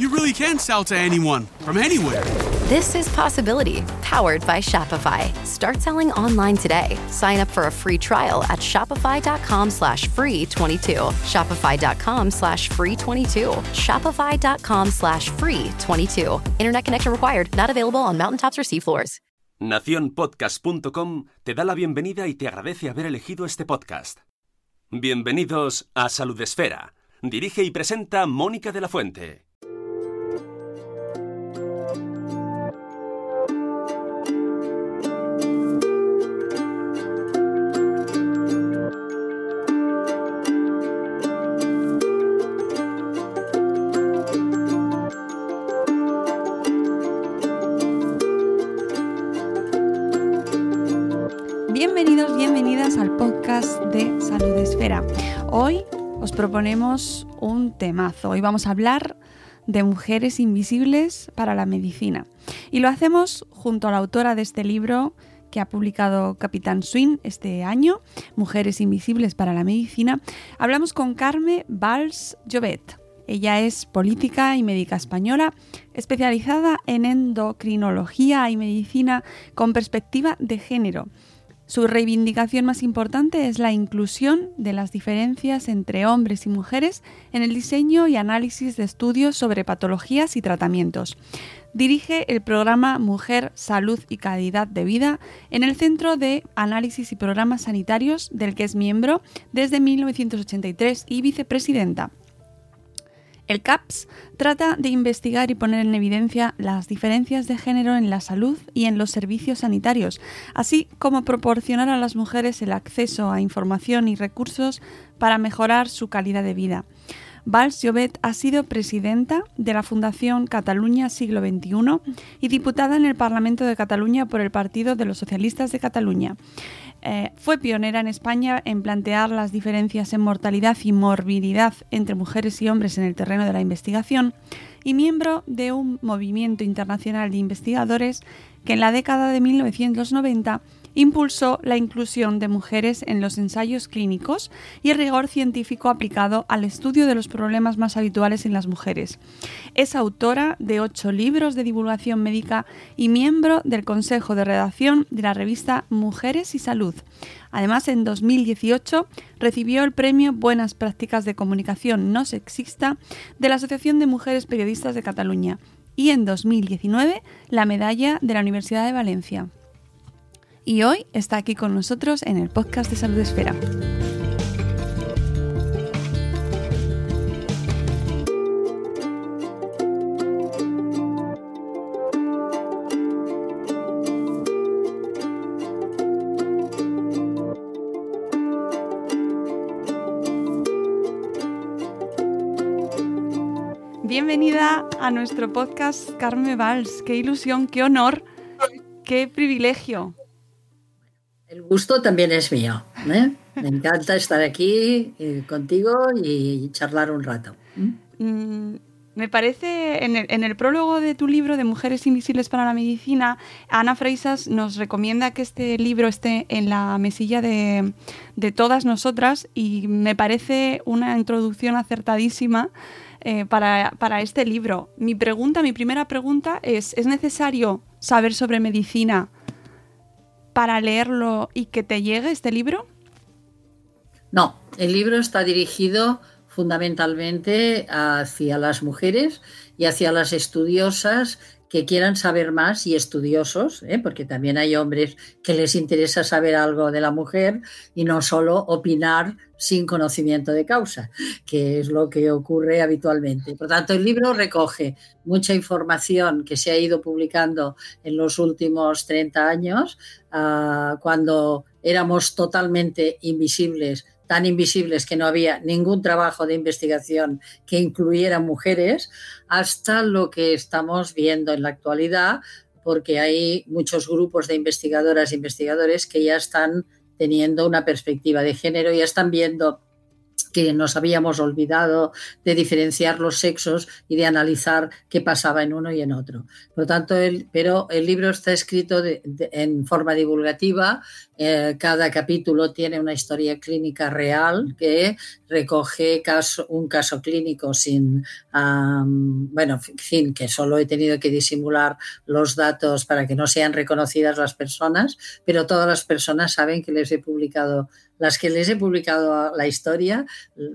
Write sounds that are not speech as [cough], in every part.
you really can sell to anyone from anywhere. This is Possibility, powered by Shopify. Start selling online today. Sign up for a free trial at shopify.com slash free 22. Shopify.com slash free 22. Shopify.com slash free 22. Internet connection required. Not available on mountaintops or seafloors. Naciónpodcast.com te da la bienvenida y te agradece haber elegido este podcast. Bienvenidos a Salud Esfera. Dirige y presenta Mónica de la Fuente. Hoy vamos a hablar de mujeres invisibles para la medicina. Y lo hacemos junto a la autora de este libro que ha publicado Capitán Swing este año, Mujeres Invisibles para la Medicina. Hablamos con Carme Valls Jovet. Ella es política y médica española, especializada en endocrinología y medicina con perspectiva de género. Su reivindicación más importante es la inclusión de las diferencias entre hombres y mujeres en el diseño y análisis de estudios sobre patologías y tratamientos. Dirige el programa Mujer, Salud y Calidad de Vida en el Centro de Análisis y Programas Sanitarios del que es miembro desde 1983 y vicepresidenta. El CAPS trata de investigar y poner en evidencia las diferencias de género en la salud y en los servicios sanitarios, así como proporcionar a las mujeres el acceso a información y recursos para mejorar su calidad de vida. Valls Llobet ha sido presidenta de la Fundación Cataluña Siglo XXI y diputada en el Parlamento de Cataluña por el Partido de los Socialistas de Cataluña. Eh, fue pionera en España en plantear las diferencias en mortalidad y morbilidad entre mujeres y hombres en el terreno de la investigación y miembro de un movimiento internacional de investigadores que en la década de 1990 impulsó la inclusión de mujeres en los ensayos clínicos y el rigor científico aplicado al estudio de los problemas más habituales en las mujeres. Es autora de ocho libros de divulgación médica y miembro del Consejo de Redacción de la revista Mujeres y Salud. Además, en 2018 recibió el premio Buenas Prácticas de Comunicación No Sexista de la Asociación de Mujeres Periodistas de Cataluña y en 2019 la medalla de la Universidad de Valencia y hoy está aquí con nosotros en el podcast de Salud Esfera. Bienvenida a nuestro podcast Carme Valls. Qué ilusión, qué honor, qué privilegio. El gusto también es mío. ¿eh? Me encanta estar aquí eh, contigo y charlar un rato. Mm, me parece, en el, en el, prólogo de tu libro de Mujeres Invisibles para la Medicina, Ana Freisas nos recomienda que este libro esté en la mesilla de, de todas nosotras y me parece una introducción acertadísima eh, para, para, este libro. Mi pregunta, mi primera pregunta es, ¿es necesario saber sobre medicina para leerlo y que te llegue este libro? No, el libro está dirigido fundamentalmente hacia las mujeres y hacia las estudiosas que quieran saber más y estudiosos, ¿eh? porque también hay hombres que les interesa saber algo de la mujer y no solo opinar sin conocimiento de causa, que es lo que ocurre habitualmente. Por tanto, el libro recoge mucha información que se ha ido publicando en los últimos 30 años, uh, cuando éramos totalmente invisibles tan invisibles que no había ningún trabajo de investigación que incluyera mujeres, hasta lo que estamos viendo en la actualidad, porque hay muchos grupos de investigadoras e investigadores que ya están teniendo una perspectiva de género, ya están viendo que nos habíamos olvidado de diferenciar los sexos y de analizar qué pasaba en uno y en otro. Por lo tanto, el, pero el libro está escrito en forma divulgativa, eh, cada capítulo tiene una historia clínica real que recoge un caso clínico sin, um, bueno, en fin, que solo he tenido que disimular los datos para que no sean reconocidas las personas, pero todas las personas saben que les he publicado las que les he publicado la historia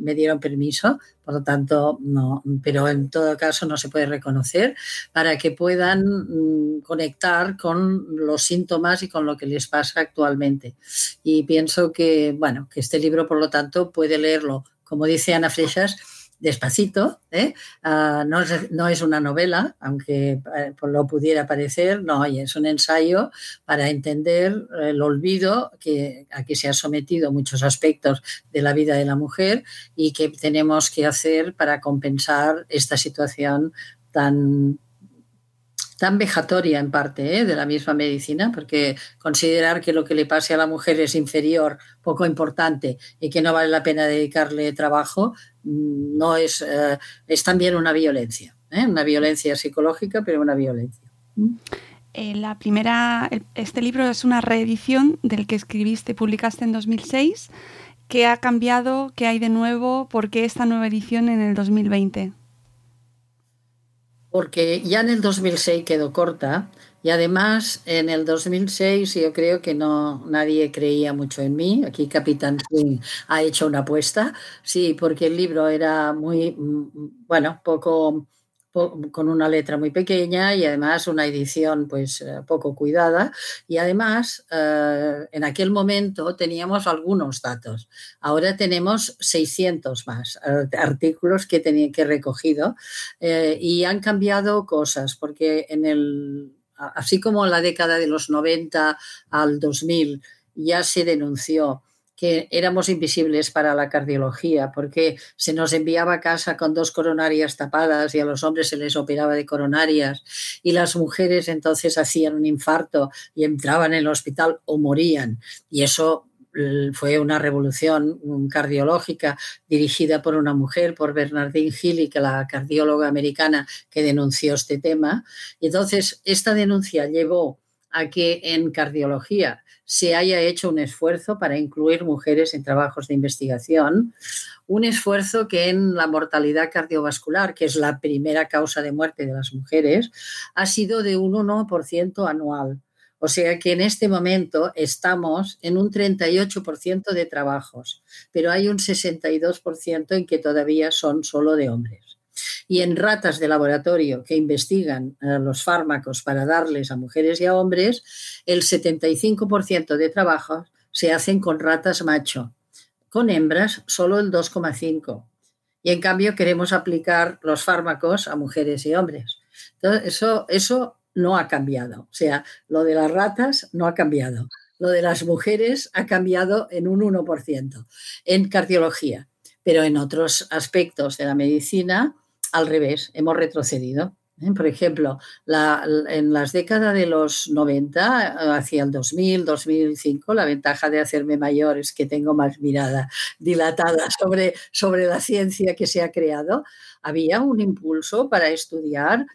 me dieron permiso, por lo tanto, no, pero en todo caso no se puede reconocer para que puedan mm, conectar con los síntomas y con lo que les pasa actualmente. Y pienso que, bueno, que este libro, por lo tanto, puede leerlo, como dice Ana Freixas, despacito, ¿eh? uh, no, es, una novela, aunque uh, lo pudiera parecer, no, es un ensayo para entender el olvido que a que se ha sometido muchos aspectos de la vida de la mujer y que tenemos que hacer para compensar esta situación tan tan vejatoria en parte ¿eh? de la misma medicina, porque considerar que lo que le pase a la mujer es inferior, poco importante y que no vale la pena dedicarle trabajo, no es, eh, es también una violencia, ¿eh? una violencia psicológica, pero una violencia. ¿Mm? la primera, este libro es una reedición del que escribiste, publicaste en 2006. ¿Qué ha cambiado? ¿Qué hay de nuevo? ¿Por qué esta nueva edición en el 2020? porque ya en el 2006 quedó corta y además en el 2006 yo creo que no nadie creía mucho en mí. Aquí Capitán Swing ha hecho una apuesta, sí, porque el libro era muy, bueno, poco con una letra muy pequeña y además una edición pues eh, poco cuidada. Y además eh, en aquel momento teníamos algunos datos. Ahora tenemos 600 más artículos que tenía que he recogido eh, y han cambiado cosas porque en el así como en la década de los 90 al 2000 ya se denunció que éramos invisibles para la cardiología, porque se nos enviaba a casa con dos coronarias tapadas y a los hombres se les operaba de coronarias y las mujeres entonces hacían un infarto y entraban en el hospital o morían. Y eso fue una revolución cardiológica dirigida por una mujer, por Bernardine Healy, que la cardióloga americana que denunció este tema. Entonces esta denuncia llevó a que en cardiología se haya hecho un esfuerzo para incluir mujeres en trabajos de investigación, un esfuerzo que en la mortalidad cardiovascular, que es la primera causa de muerte de las mujeres, ha sido de un 1% anual. O sea que en este momento estamos en un 38% de trabajos, pero hay un 62% en que todavía son solo de hombres y en ratas de laboratorio que investigan eh, los fármacos para darles a mujeres y a hombres, el 75% de trabajos se hacen con ratas macho. Con hembras, solo el 2,5%. Y en cambio queremos aplicar los fármacos a mujeres y hombres. Entonces, eso, eso no ha cambiado. O sea, lo de las ratas no ha cambiado. Lo de las mujeres ha cambiado en un 1% en cardiología. Pero en otros aspectos de la medicina, al revés, hemos retrocedido. ¿eh? Por ejemplo, en las décadas de los 90, hacia el 2000, 2005, la ventaja de hacerme mayor es que tengo más mirada dilatada [laughs] sobre, sobre la ciencia que se ha creado. Había un impulso para estudiar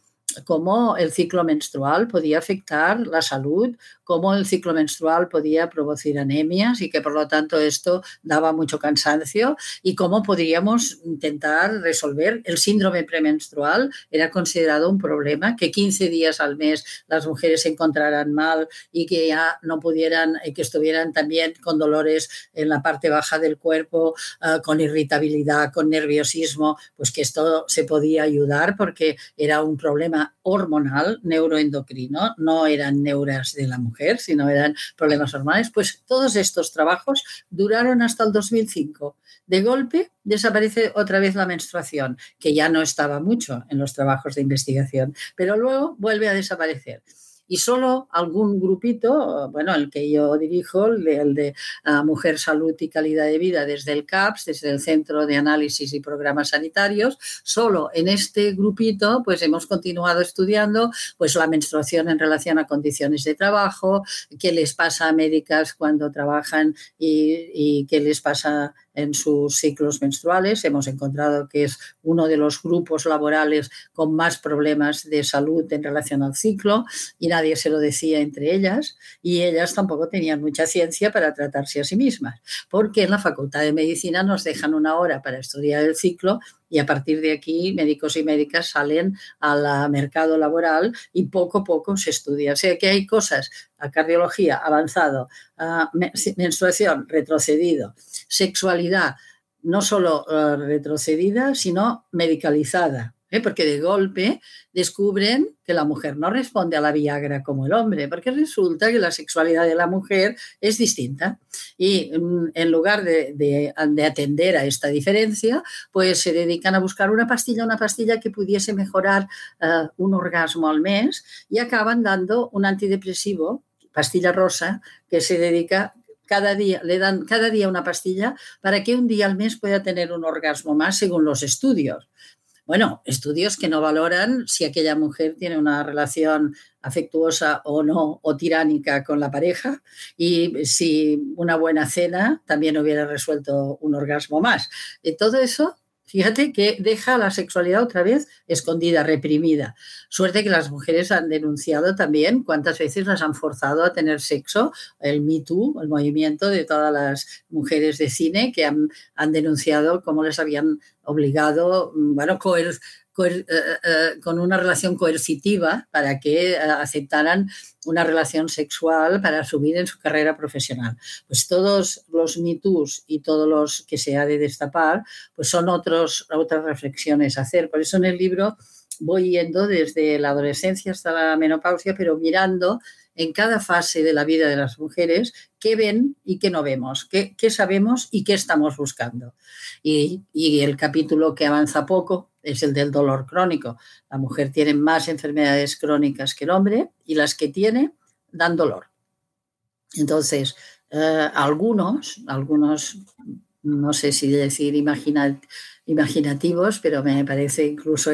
cómo el ciclo menstrual podía afectar la salud, cómo el ciclo menstrual podía producir anemias y que por lo tanto esto daba mucho cansancio y cómo podríamos intentar resolver el síndrome premenstrual. Era considerado un problema que 15 días al mes las mujeres se encontraran mal y que ya no pudieran, eh, que estuvieran también con dolores en la parte baja del cuerpo, uh, con irritabilidad, con nerviosismo, pues que esto se podía ayudar porque era un problema hormonal, neuroendocrino, no eran neuras de la mujer, sino eran problemas hormonales. Pues todos estos trabajos duraron hasta el 2005. De golpe desaparece otra vez la menstruación, que ya no estaba mucho en los trabajos de investigación, pero luego vuelve a desaparecer y solo algún grupito, bueno, el que yo dirijo, el de, ah, Mujer, Salud y Calidad de Vida desde el CAPS, desde el Centro de Análisis y Programas Sanitarios, solo en este grupito pues hemos continuado estudiando pues la menstruación en relación a condiciones de trabajo, qué les pasa a médicas cuando trabajan y, y qué les pasa en sus ciclos menstruales. Hemos encontrado que es uno de los grupos laborales con más problemas de salud en relación al ciclo y nadie se lo decía entre ellas y ellas tampoco tenían mucha ciencia para tratarse a sí mismas, porque en la Facultad de Medicina nos dejan una hora para estudiar el ciclo y a partir de aquí médicos y médicas salen al mercado laboral y poco a poco se estudia. O sea que hay cosas, cardiología avanzado, a menstruación retrocedido, sexualidad no solo eh, retrocedida, sino medicalizada. ¿Eh? porque de golpe descubren que la mujer no responde a la Viagra como el hombre, porque resulta que la sexualidad de la mujer es distinta. Y mm, en lugar de, atender a esta diferencia, pues se dedican a buscar una pastilla, una pastilla que pudiese mejorar eh, un orgasmo al mes y acaban dando un antidepresivo, pastilla rosa, que se dedica cada día, le dan cada día una pastilla para que un día al mes pueda tener un orgasmo más según los estudios. Bueno, estudios que no valoran si aquella mujer tiene una relación afectuosa o no, o tiránica con la pareja, y si una buena cena también hubiera resuelto un orgasmo más. Y todo eso Fíjate que deja la sexualidad otra vez escondida, reprimida. Suerte que las mujeres han denunciado también cuántas veces las han forzado a tener sexo, el Me Too, el movimiento de todas las mujeres de cine que han, han denunciado cómo les habían obligado, mm, bueno, eh, con una relación coercitiva para que eh, aceptaran una relación sexual para subir en su carrera profesional. Pues todos los mitos y todos los que se ha de destapar, pues son otros, otras reflexiones a hacer. Por eso en el libro voy yendo desde la adolescencia hasta la menopausia, pero mirando en cada fase de la vida de las mujeres qué ven y qué no vemos, qué, sabemos y qué estamos buscando. Y, el capítulo que avanza poco es el del dolor crónico. La mujer tiene más enfermedades crónicas que el hombre y las que tiene dan dolor. Entonces, eh, algunos, algunos, no sé si decir imaginativos, pero me parece incluso,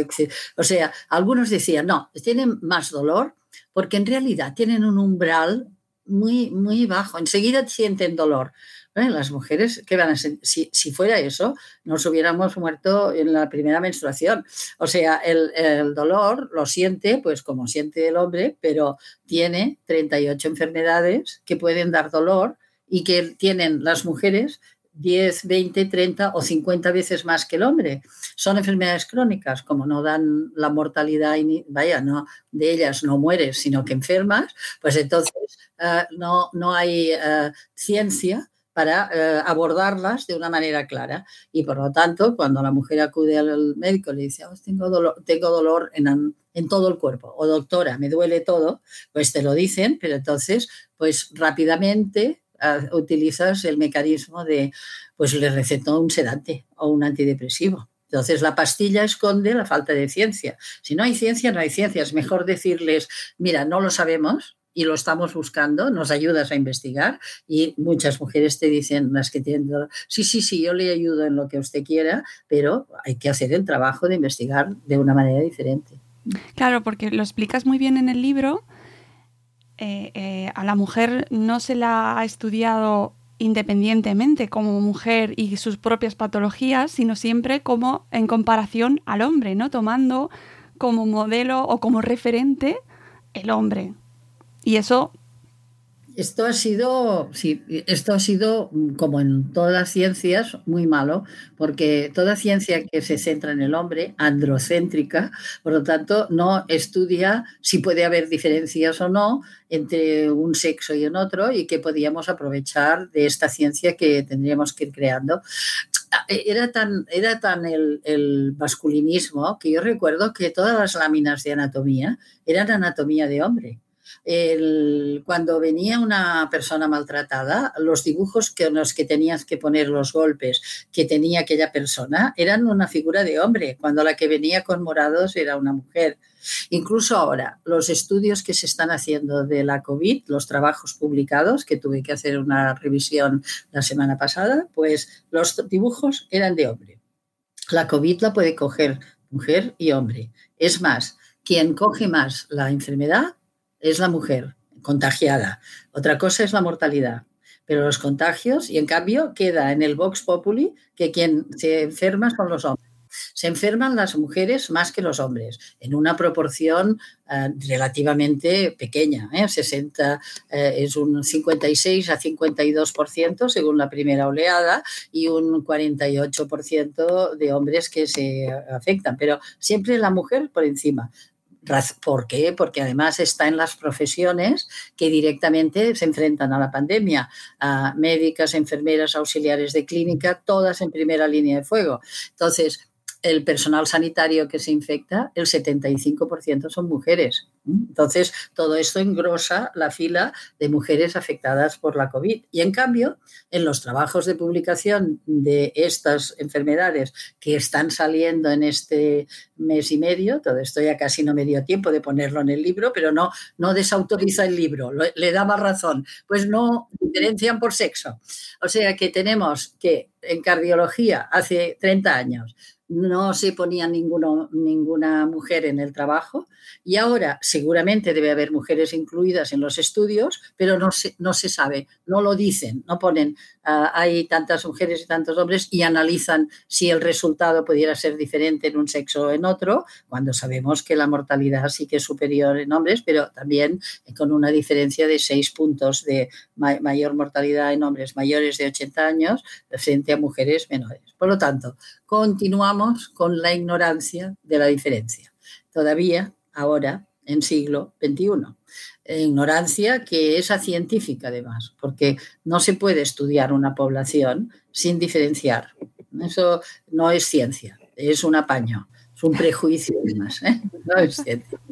o sea, algunos decían, no, tienen más dolor porque en realidad tienen un umbral muy, muy bajo, enseguida sienten dolor. Las mujeres, ¿qué van a Si, si, fuera eso, nos hubiéramos muerto en la primera menstruación. O sea, el, el, dolor lo siente, pues como siente el hombre, pero tiene 38 enfermedades que pueden dar dolor y que tienen las mujeres 10, 20, 30 o 50 veces más que el hombre. Son enfermedades crónicas, como no dan la mortalidad, vaya, no, de ellas no mueres, sino que enfermas, pues entonces eh, no, no hay eh, ciencia para eh, abordarlas de una manera clara. Y por lo tanto, cuando la mujer acude al médico y le dice, oh, tengo dolor, tengo dolor en, en, todo el cuerpo, o doctora, me duele todo, pues te lo dicen, pero entonces, pues rápidamente utilizas el mecanismo de, pues le recetó un sedante o un antidepresivo. Entonces la pastilla esconde la falta de ciencia. Si no hay ciencia, no hay ciencia. Es mejor decirles, mira, no lo sabemos y lo estamos buscando, nos ayudas a investigar y muchas mujeres te dicen, las que tienen, sí, sí, sí, yo le ayudo en lo que usted quiera, pero hay que hacer el trabajo de investigar de una manera diferente. Claro, porque lo explicas muy bien en el libro eh, eh, a la mujer no se la ha estudiado independientemente como mujer y sus propias patologías, sino siempre como en comparación al hombre, ¿no? Tomando como modelo o como referente el hombre. Y eso esto ha sido, sí, esto ha sido, mm, como en todas las ciencias, muy malo, porque toda ciencia que se centra en el hombre, androcéntrica, por lo tanto, no estudia si puede haber diferencias o no entre un sexo y en otro y que podíamos aprovechar de esta ciencia que tendríamos que ir creando. Era tan, era tan el, el masculinismo que yo recuerdo que todas las láminas de anatomía eran anatomía de hombre el, cuando venía una persona maltratada, los dibujos que los que tenías que poner los golpes que tenía aquella persona eran una figura de hombre, cuando la que venía con morados era una mujer. Incluso ahora, los estudios que se están haciendo de la COVID, los trabajos publicados, que tuve que hacer una revisión la semana pasada, pues los dibujos eran de hombre. La COVID la puede coger mujer y hombre. Es más, quien coge más la enfermedad es la mujer contagiada. Otra cosa es la mortalidad. Pero los contagios, y en cambio queda en el Vox Populi que quien se enferma son los hombres. Se enferman las mujeres más que los hombres, en una proporción eh, relativamente pequeña. 60 ¿eh? eh, es un 56 a 52% según la primera oleada y un 48% de hombres que se afectan, pero siempre la mujer por encima. ¿Por qué? Porque además está en las profesiones que directamente se enfrentan a la pandemia. médicas, enfermeras, auxiliares de clínica, todas en primera línea de fuego. Entonces, el personal sanitario que se infecta, el 75% son mujeres. Entonces, todo esto engrosa la fila de mujeres afectadas por la COVID. Y en cambio, en los trabajos de publicación de estas enfermedades que están saliendo en este mes y medio, todo esto ya casi no me dio tiempo de ponerlo en el libro, pero no, no desautoriza el libro, le da más razón, pues no diferencian por sexo. O sea que tenemos que en cardiología hace 30 años no se ponía ninguna mujer en el trabajo y ahora seguramente debe haber mujeres incluidas en los estudios, pero no se, no se sabe, no lo dicen, no ponen, ah, hay tantas mujeres y tantos hombres y analizan si el resultado pudiera ser diferente en un sexo o en otro, cuando sabemos que la mortalidad sí que es superior en hombres, pero también con una diferencia de seis puntos de mayor mortalidad en hombres mayores de 80 años frente a mujeres menores. Por lo tanto, continuamos con la ignorancia de la diferencia. Todavía, ahora, en siglo XXI. Ignorancia que es científica, además, porque no se puede estudiar una población sin diferenciar. Eso no es ciencia, es un apaño. Es un prejuicio además, ¿eh? no es cierto. [laughs]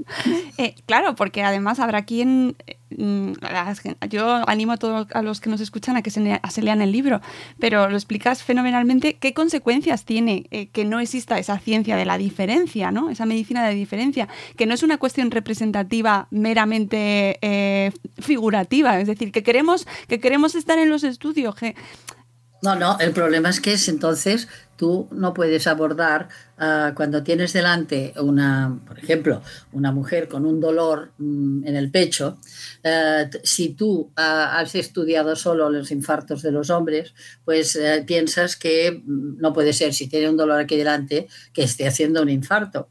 Eh, claro, porque además habrá quien... Mm, yo animo a todos a los que nos escuchan a que se, lean el libro, pero lo explicas fenomenalmente qué consecuencias tiene eh, que no exista esa ciencia de la diferencia, ¿no? esa medicina de diferencia, que no es una cuestión representativa meramente figurativa, es decir, que queremos, que queremos estar en los estudios, no, no, el problema es que es entonces tú no puedes abordar ah, cuando tienes delante una, por ejemplo, una mujer con un dolor mm, en el pecho, eh, si tú ah, has estudiado solo los infartos de los hombres, pues eh, piensas que mm, no puede ser, si tiene un dolor aquí delante, que esté haciendo un infarto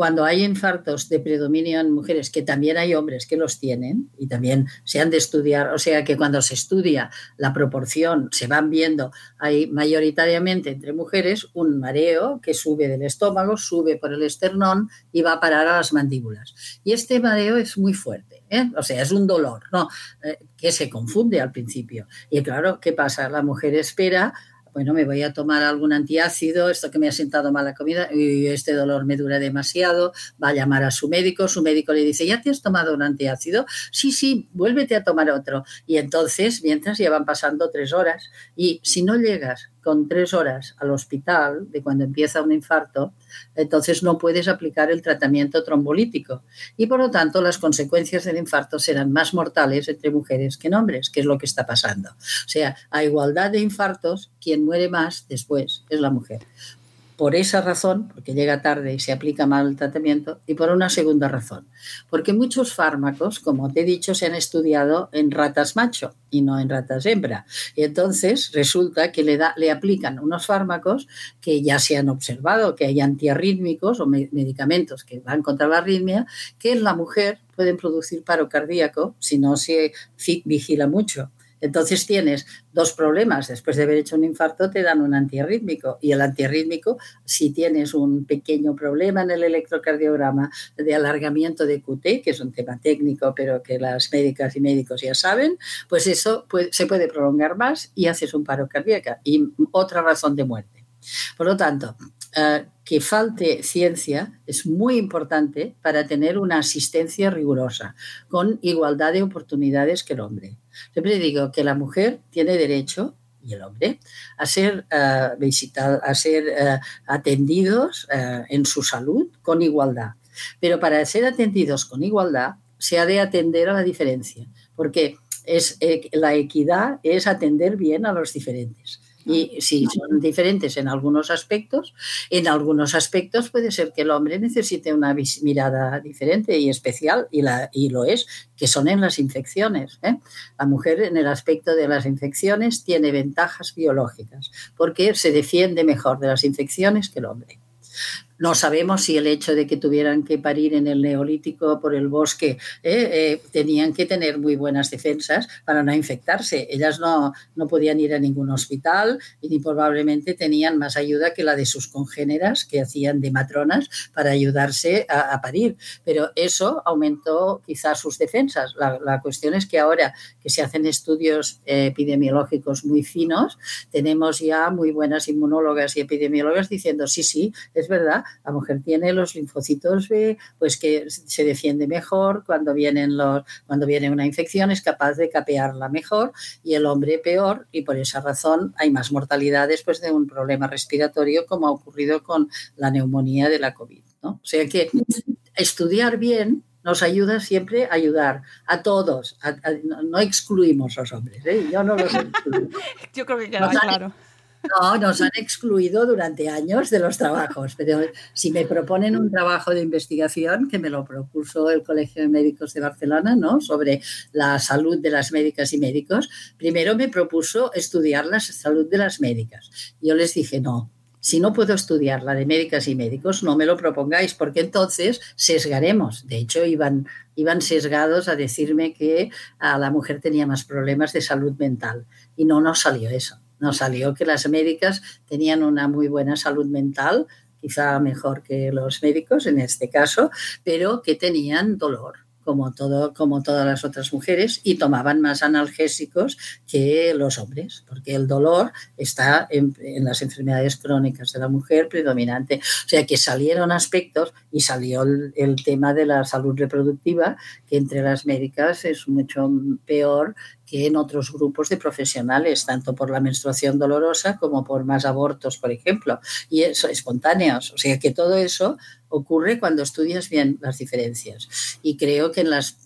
cuando hay infartos de predominio en mujeres, que también hay hombres que los tienen y también se han de estudiar, o sea que cuando se estudia la proporción, se van viendo, hay mayoritariamente entre mujeres un mareo que sube del estómago, sube por el esternón y va a parar a las mandíbulas. Y este mareo es muy fuerte. ¿eh? O sea, es un dolor, ¿no? Eh, que se confunde al principio. Y claro, ¿qué pasa? La mujer espera bueno, me voy a tomar algún antiácido, esto que me ha sentado mal la comida, y este dolor me dura demasiado, va a llamar a su médico, su médico le dice, ¿ya te has tomado un antiácido? Sí, sí, vuélvete a tomar otro. Y entonces, mientras ya van pasando tres horas, y si no llegas con tres horas al hospital de cuando empieza un infarto, entonces no puedes aplicar el tratamiento trombolítico. Y por lo tanto, las consecuencias del infarto serán más mortales entre mujeres que en hombres, que es lo que está pasando. O sea, a igualdad de infartos, quien muere más después es la mujer. Por esa razón, porque llega tarde y se aplica mal el tratamiento, y por una segunda razón, porque muchos fármacos, como te he dicho, se han estudiado en ratas macho y no en ratas hembra. Y entonces resulta que le, da, le aplican unos fármacos que ya se han observado, que hay antiarrítmicos o medicamentos que van contra la arritmia, que en la mujer pueden producir paro cardíaco si no se vigila mucho. Entonces tienes dos problemas. Después de haber hecho un infarto te dan un antiarrítmico y el antiarrítmico, si tienes un pequeño problema en el electrocardiograma de alargamiento de QT, que es un tema técnico, pero que las médicas y médicos ya saben, pues eso se puede prolongar más y haces un paro cardíaco y otra razón de muerte. Por lo tanto, eh, que falte ciencia es muy importante para tener una asistencia rigurosa, con igualdad de oportunidades que el hombre. Siempre digo que la mujer tiene derecho y el hombre a ser, uh, a ser eh, atendidos eh, en su salud con igualdad. Pero para ser atendidos con igualdad se ha de atender a la diferencia, porque es, la equidad es atender bien a los diferentes. Y si son diferentes en algunos aspectos, en algunos aspectos puede ser que el hombre necesite una mirada diferente y especial, y, la, y lo es, que son en las infecciones. ¿eh? La mujer en el aspecto de las infecciones tiene ventajas biológicas, porque se defiende mejor de las infecciones que el hombre. No sabemos si el hecho de que tuvieran que parir en el neolítico por el bosque eh, eh, tenían que tener muy buenas defensas para no infectarse. Ellas no, no podían ir a ningún hospital y probablemente tenían más ayuda que la de sus congéneras que hacían de matronas para ayudarse a, parir. Pero eso aumentó quizás sus defensas. La, cuestión es que ahora que se hacen estudios epidemiológicos muy finos, tenemos ya muy buenas inmunólogas y epidemiólogas diciendo, sí, sí, es verdad, la mujer tiene los linfocitos B, pues que se defiende mejor cuando, vienen los, cuando viene una infección, es capaz de capearla mejor y el hombre peor y por esa razón hay más mortalidad después de un problema respiratorio como ha ocurrido con la neumonía de la COVID. ¿no? O sea que estudiar bien nos ayuda siempre a ayudar a todos. no, excluimos a los hombres. ¿eh? Yo no los excluyo. [laughs] Yo creo que queda claro. No, nos han excluido durante años de los trabajos, pero si me proponen un trabajo de investigación, que me lo propuso el Colegio de Médicos de Barcelona, ¿no? Sobre la salud de las médicas y médicos, primero me propuso estudiar la salud de las médicas. Yo les dije, no, si no puedo estudiar la de médicas y médicos, no me lo propongáis, porque entonces sesgaremos. De hecho, iban, iban sesgados a decirme que a la mujer tenía más problemas de salud mental y no nos salió eso. Nos salió que las médicas tenían una muy buena salud mental, quizá mejor que los médicos en este caso, pero que tenían dolor como, todo, como todas las otras mujeres, y tomaban más analgésicos que los hombres, porque el dolor está en, las enfermedades crónicas de la mujer predominante. O sea que salieron aspectos y salió el, el tema de la salud reproductiva, que entre las médicas es mucho peor que en otros grupos de profesionales, tanto por la menstruación dolorosa como por más abortos, por ejemplo, y eso, espontáneos. O sea que todo eso ocurre cuando estudias bien las diferencias. Y creo que en las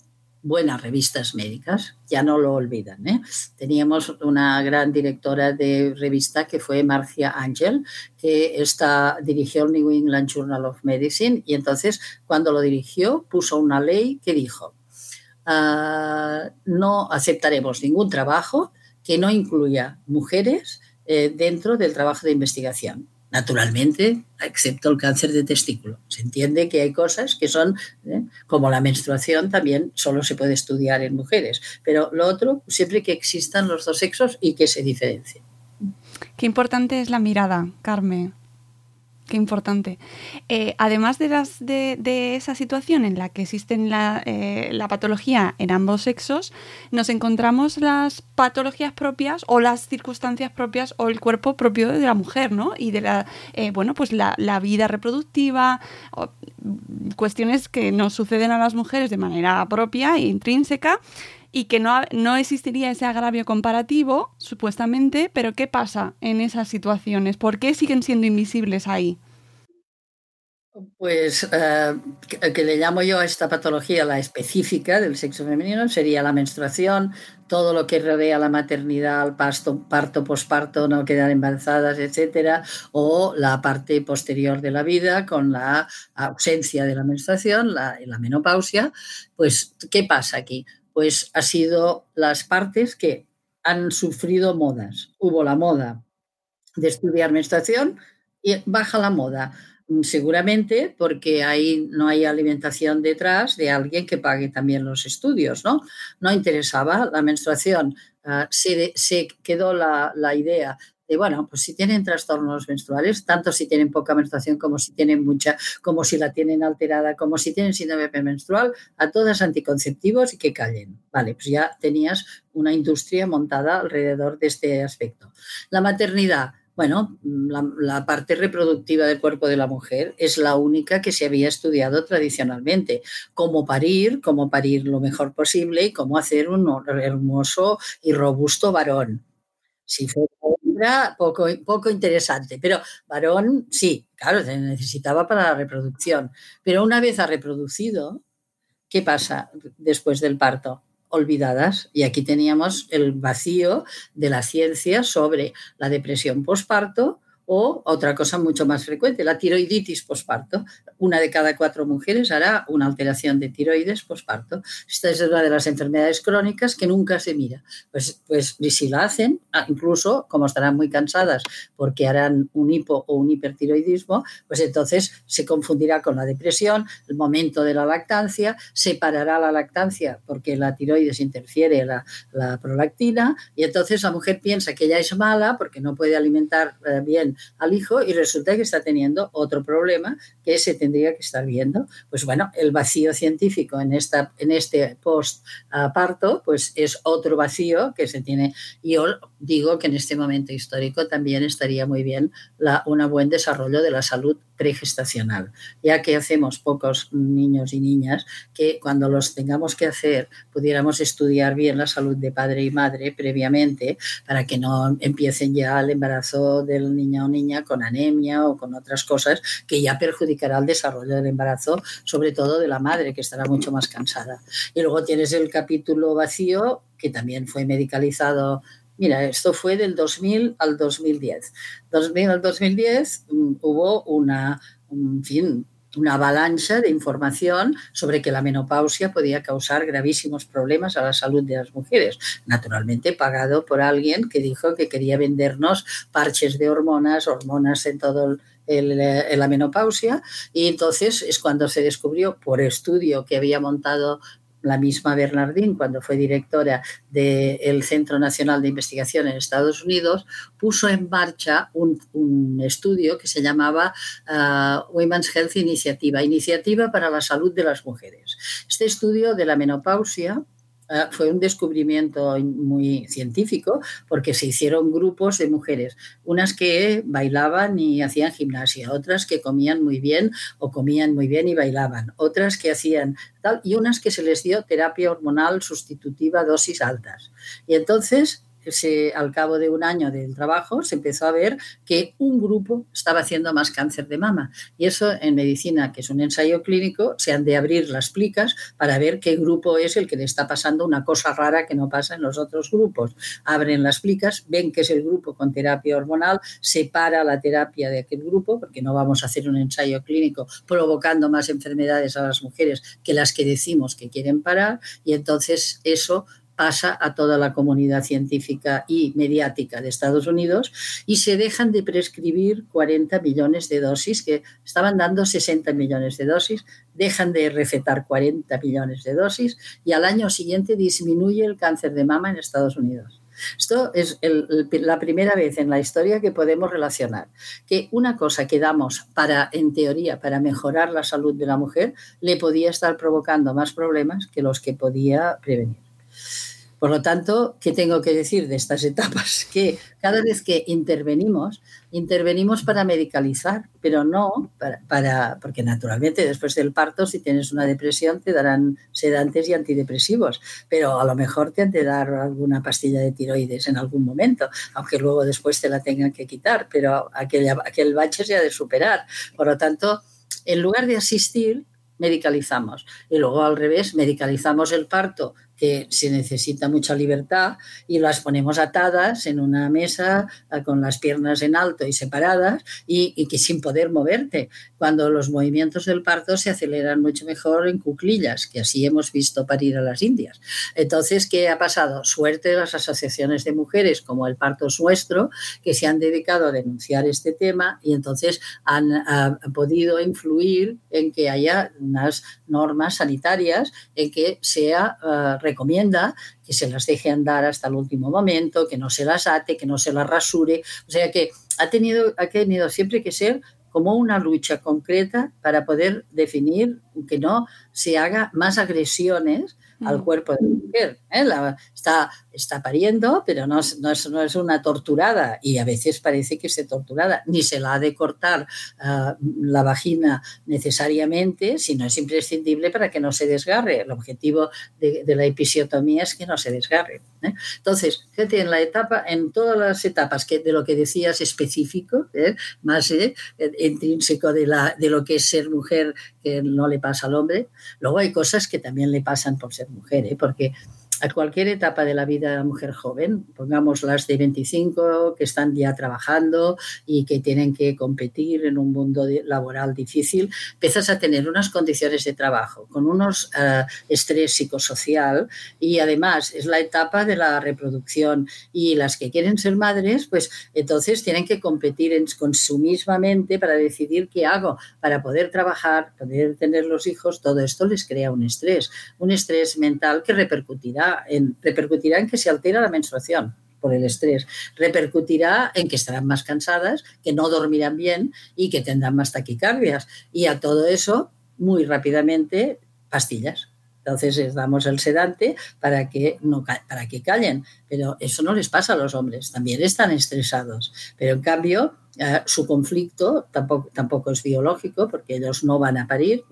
buenas revistas médicas, ya no lo olvidan. ¿eh? Teníamos una gran directora de revista que fue Marcia Angel, que está, dirigió el New England Journal of Medicine y entonces cuando lo dirigió puso una ley que dijo, Ah, no aceptaremos ningún trabajo que no incluya mujeres eh, dentro del trabajo de investigación. Naturalmente, excepto el cáncer de testículo. Se entiende que hay cosas que son, eh, como la menstruación, también solo se puede estudiar en mujeres. Pero lo otro, siempre que existan los dos sexos y que se diferencien. Qué importante es la mirada, Carmen. Qué importante. Eh, además de, las, de, esa situación en la que existe la, eh, la, patología en ambos sexos, nos encontramos las patologías propias o las circunstancias propias o el cuerpo propio de la mujer, ¿no? Y de la, eh, bueno, pues la, la vida reproductiva, cuestiones que nos suceden a las mujeres de manera propia e intrínseca y que no, no existiría ese agravio comparativo, supuestamente, pero ¿qué pasa en esas situaciones? ¿Por qué siguen siendo invisibles ahí? Pues eh, que, le llamo yo a esta patología la específica del sexo femenino sería la menstruación, todo lo que rodea la maternidad, el parto, parto, posparto, no quedar embarazadas, etcétera, o la parte posterior de la vida con la ausencia de la menstruación, la, la menopausia. Pues, ¿qué pasa aquí? Pues ha sido las partes que han sufrido modas. Hubo la moda de estudiar menstruación y baja la moda Mm, seguramente porque ahí no hay alimentación detrás de alguien que pague también los estudios, ¿no? No interesaba la menstruación, ah, se, quedó la, idea de, bueno, pues si tienen trastornos menstruales, tanto si tienen poca menstruación como si tienen mucha, como si la tienen alterada, como si tienen síndrome menstrual, a todas anticonceptivos y que callen. Vale, pues ya tenías una industria montada alrededor de este aspecto. La maternidad, bueno, la, parte reproductiva del cuerpo de la mujer es la única que se había estudiado tradicionalmente. Cómo parir, cómo parir lo mejor posible y cómo hacer un hermoso y robusto varón. Si fue hembra, poco, poco interesante, pero varón sí, claro, se necesitaba para la reproducción. Pero una vez ha reproducido, ¿qué pasa después del parto? olvidadas. Y aquí teníamos el vacío de la ciencia sobre la depresión posparto o otra cosa mucho más frecuente, la tiroiditis posparto. Una de cada cuatro mujeres hará una alteración de tiroides posparto. Esta es una de las enfermedades crónicas que nunca se mira. Pues, pues si la hacen, ah, incluso como estarán muy cansadas porque harán un hipo o un hipertiroidismo, pues entonces se confundirá con la depresión, el momento de la lactancia, separará la lactancia porque la tiroides interfiere la, la prolactina y entonces la mujer piensa que ella es mala porque no puede alimentar eh, bien al hijo y resulta que está teniendo otro problema que se tendría que estar viendo. Pues bueno, el vacío científico en, esta, en este post-parto pues es otro vacío que se tiene. Yo digo que en este momento histórico también estaría muy bien la, un buen desarrollo de la salud pregestacional, ya que hacemos pocos niños y niñas que cuando los tengamos que hacer pudiéramos estudiar bien la salud de padre y madre previamente para que no empiecen ya el embarazo del niño o niña con anemia o con otras cosas que ya perjudicará el desarrollo del embarazo, sobre todo de la madre que estará mucho más cansada. Y luego tienes el capítulo vacío que también fue medicalizado Mira, esto fue del 2000 al 2010. 2000 al 2010 mm, hubo una, en fin, una avalancha de información sobre que la menopausia podía causar gravísimos problemas a la salud de las mujeres, naturalmente pagado por alguien que dijo que quería vendernos parches de hormonas, hormonas en todo el, la menopausia, y entonces es cuando se descubrió por estudio que había montado la misma Bernardín, cuando fue directora del Centro Nacional de Investigación en Estados Unidos, puso en marcha un, estudio que se llamaba uh, Women's Health Initiative, Iniciativa para la Salud de las Mujeres. Este estudio de la menopausia Ah, fue un descubrimiento muy científico porque se hicieron grupos de mujeres, unas que bailaban y hacían gimnasia, otras que comían muy bien o comían muy bien y bailaban, otras que hacían tal y unas que se les dio terapia hormonal sustitutiva dosis altas. Y entonces al cabo de un año del trabajo se empezó a ver que un grupo estaba haciendo más cáncer de mama. Y eso en medicina, que es un ensayo clínico, se han de abrir las plicas para ver qué grupo es el que le está pasando una cosa rara que no pasa en los otros grupos. Abren las plicas, ven que es el grupo con terapia hormonal, separa la terapia de aquel grupo, porque no vamos a hacer un ensayo clínico provocando más enfermedades a las mujeres que las que decimos que quieren parar, y entonces eso pasa a toda la comunidad científica y mediática de Estados Unidos y se dejan de prescribir 40 millones de dosis, que estaban dando 60 millones de dosis, dejan de recetar 40 millones de dosis y al año siguiente disminuye el cáncer de mama en Estados Unidos. Esto es la primera vez en la historia que podemos relacionar que una cosa que damos para, en teoría, para mejorar la salud de la mujer, le podía estar provocando más problemas que los que podía prevenir. Por lo tanto, ¿qué tengo que decir de estas etapas? [laughs] Que cada vez que intervenimos, intervenimos para medicalizar, pero no para, porque naturalmente después del parto, si tienes una depresión, te darán sedantes y antidepresivos, pero a lo mejor te han de dar alguna pastilla de tiroides en algún momento, aunque luego después te la tengan que quitar, pero aquel, aquel bache se ha de superar. Por lo tanto, en lugar de asistir, medicalizamos. Y luego al revés, medicalizamos el parto que se necesita mucha libertad y las ponemos atadas en una mesa ah, con las piernas en alto y separadas y, que sin poder moverte, cuando los movimientos del parto se aceleran mucho mejor en cuclillas, que así hemos visto parir a las indias. Entonces, ¿qué ha pasado? Suerte de las asociaciones de mujeres como el Parto Nuestro, que se han dedicado a denunciar este tema y entonces han, podido influir en que haya unas normas sanitarias, en que sea uh, recomienda que se las deje andar hasta el último momento, que no se las ate, que no se las rasure. O sea que ha tenido, ha tenido siempre que ser como una lucha concreta para poder definir que no se haga más agresiones al cuerpo de la mujer. ¿eh? está, está pariendo, pero no, no, es, no, es, una torturada y a veces parece que es torturada. Ni se la ha de cortar ah, la vagina necesariamente, sino es imprescindible para que no se desgarre. El objetivo de, de la episiotomía es que no se desgarre. ¿Eh? Entonces, fíjate, en la etapa, en todas las etapas que, de lo que decías específico, ¿eh? más intrínseco de, la, de lo que es ser mujer que no le pasa al hombre, luego hay cosas que también le pasan por ser mujer, ¿eh? porque a cualquier etapa de la vida de la mujer joven, pongamos las de 25 que están ya trabajando y que tienen que competir en un mundo laboral difícil, empiezas a tener unas condiciones de trabajo con unos uh, estrés psicosocial y además es la etapa de la reproducción y las que quieren ser madres, pues entonces tienen que competir en, con su misma mente para decidir qué hago para poder trabajar, poder tener los hijos, todo esto les crea un estrés, un estrés mental que repercutirá repercutirá en que se altera la menstruación por el estrés, repercutirá en que estarán más cansadas, que no dormirán bien y que tendrán más taquicardias. Y a todo eso, muy rápidamente, pastillas. Entonces les damos el sedante para que, no, para que callen. Pero eso no les pasa a los hombres, también están estresados. Pero en cambio, eh, su conflicto tampoco, tampoco es biológico porque ellos no van a parir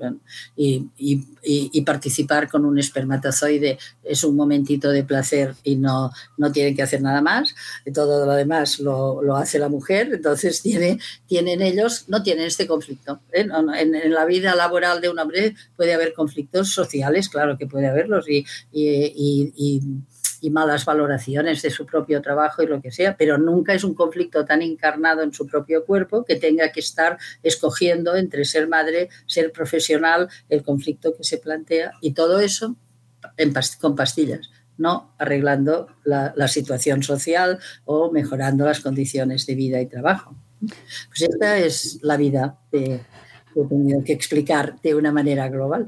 y, participar con un espermatozoide es un momentito de placer y no, no tienen que hacer nada más. todo lo demás lo, lo hace la mujer, entonces tiene, tienen ellos, no tienen este conflicto. ¿eh? En, la vida laboral de un hombre puede haber conflictos sociales, claro que puede haberlos y y malas valoraciones de su propio trabajo y lo que sea, pero nunca es un conflicto tan encarnado en su propio cuerpo que tenga que estar escogiendo entre ser madre, ser profesional, el conflicto que se plantea y todo eso con pastillas no arreglando la, situación social o mejorando las condiciones de vida y trabajo. Pues esta es la vida que he tenido que explicar de una manera global.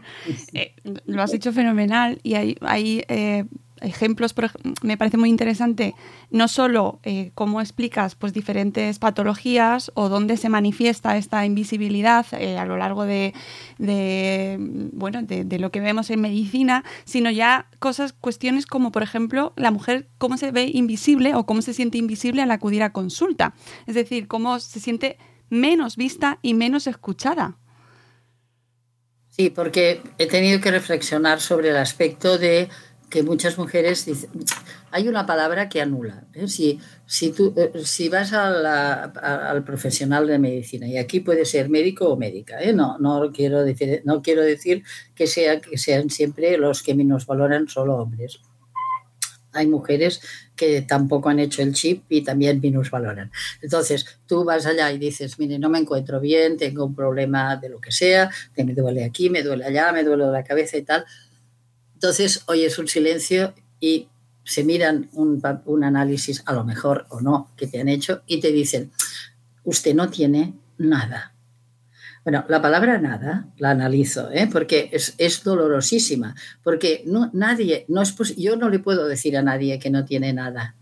Eh, lo has dicho fenomenal y hay, hay eh, ejemplos, me parece muy interesante no solo eh, cómo explicas pues, diferentes patologías o dónde se manifiesta esta invisibilidad eh, a lo largo de, bueno, de, lo que vemos en medicina, sino ya cosas, cuestiones como, por ejemplo, la mujer cómo se ve invisible o cómo se siente invisible al acudir a consulta. Es decir, cómo se siente menos vista y menos escuchada. Sí, porque he tenido que reflexionar sobre el aspecto de que muchas mujeres dicen, hay una palabra que anula. ¿eh? Si, si, tú, eh, si vas al profesional de medicina, y aquí puede ser médico o médica, ¿eh? no, no, quiero decir, no quiero decir que, sea, que sean siempre los que menos valoran solo hombres. Hay mujeres que tampoco han hecho el chip y también valoran. Entonces, tú vas allá y dices, mire, no me encuentro bien, tengo un problema de lo que sea, me duele aquí, me duele allá, me duele la cabeza y tal entonces oyes un silencio y se miran un, análisis, a lo mejor o no, que te han hecho y te dicen, usted no tiene nada. Bueno, la palabra nada la analizo, ¿eh? porque es, es, dolorosísima, porque no, nadie, no es yo no le puedo decir a nadie que no tiene nada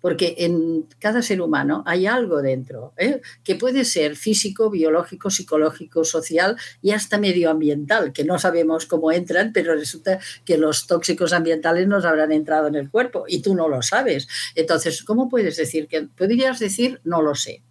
porque en cada ser humano hay algo dentro, ¿eh? que puede ser físico, biológico, psicológico, social y hasta medioambiental, que no sabemos cómo entran, pero resulta que los tóxicos ambientales nos habrán entrado en el cuerpo y tú no lo sabes. Entonces, ¿cómo puedes decir que podrías decir no lo sé?